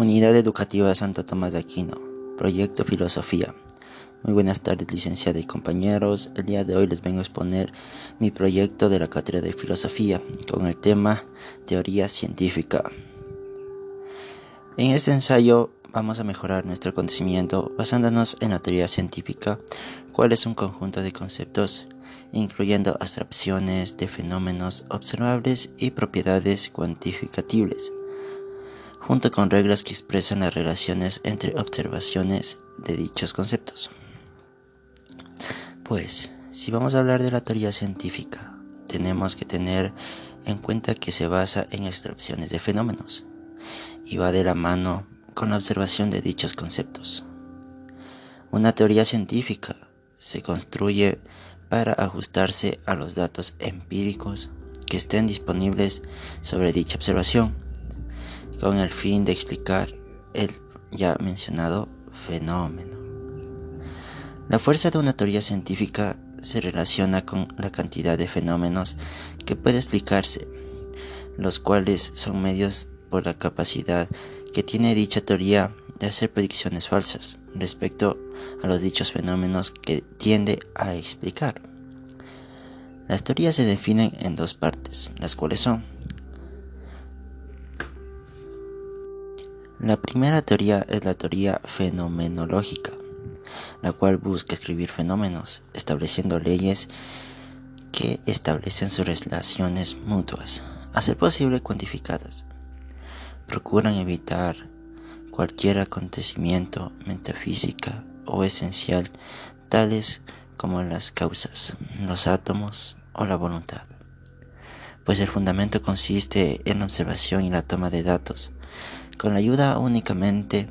Unidad Educativa Santo Tomás de Aquino, Proyecto Filosofía. Muy buenas tardes, licenciada y compañeros. El día de hoy les vengo a exponer mi proyecto de la cátedra de filosofía con el tema teoría científica. En este ensayo vamos a mejorar nuestro conocimiento basándonos en la teoría científica, cuál es un conjunto de conceptos incluyendo abstracciones de fenómenos observables y propiedades cuantificables junto con reglas que expresan las relaciones entre observaciones de dichos conceptos. Pues, si vamos a hablar de la teoría científica, tenemos que tener en cuenta que se basa en extracciones de fenómenos y va de la mano con la observación de dichos conceptos. Una teoría científica se construye para ajustarse a los datos empíricos que estén disponibles sobre dicha observación con el fin de explicar el ya mencionado fenómeno. La fuerza de una teoría científica se relaciona con la cantidad de fenómenos que puede explicarse, los cuales son medios por la capacidad que tiene dicha teoría de hacer predicciones falsas respecto a los dichos fenómenos que tiende a explicar. Las teorías se definen en dos partes, las cuales son La primera teoría es la teoría fenomenológica, la cual busca escribir fenómenos, estableciendo leyes que establecen sus relaciones mutuas, a ser posible cuantificadas. Procuran evitar cualquier acontecimiento metafísica o esencial, tales como las causas, los átomos o la voluntad, pues el fundamento consiste en la observación y la toma de datos, con la ayuda únicamente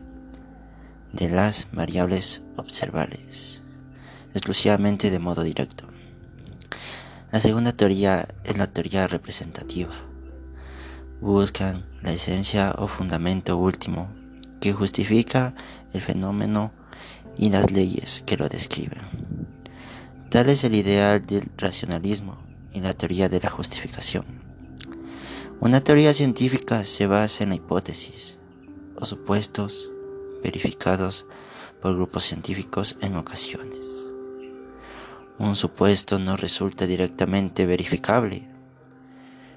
de las variables observables, exclusivamente de modo directo. La segunda teoría es la teoría representativa. Buscan la esencia o fundamento último que justifica el fenómeno y las leyes que lo describen. Tal es el ideal del racionalismo y la teoría de la justificación. Una teoría científica se basa en la hipótesis, o supuestos verificados por grupos científicos en ocasiones. Un supuesto no resulta directamente verificable,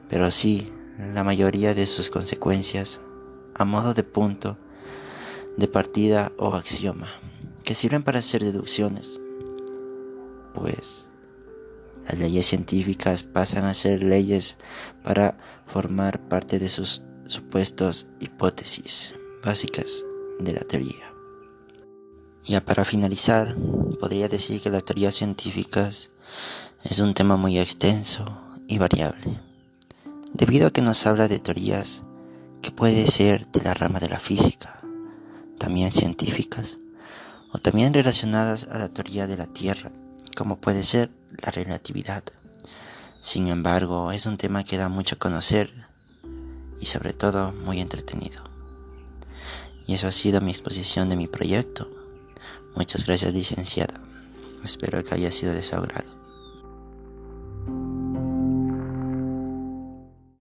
pero sí la mayoría de sus consecuencias a modo de punto de partida o axioma, que sirven para hacer deducciones, pues las leyes científicas pasan a ser leyes para formar parte de sus supuestos hipótesis básicas de la teoría. Ya para finalizar, podría decir que las teorías científicas es un tema muy extenso y variable, debido a que nos habla de teorías que puede ser de la rama de la física, también científicas, o también relacionadas a la teoría de la Tierra, como puede ser la relatividad. Sin embargo, es un tema que da mucho a conocer y sobre todo muy entretenido. Y eso ha sido mi exposición de mi proyecto. Muchas gracias licenciada. Espero que haya sido de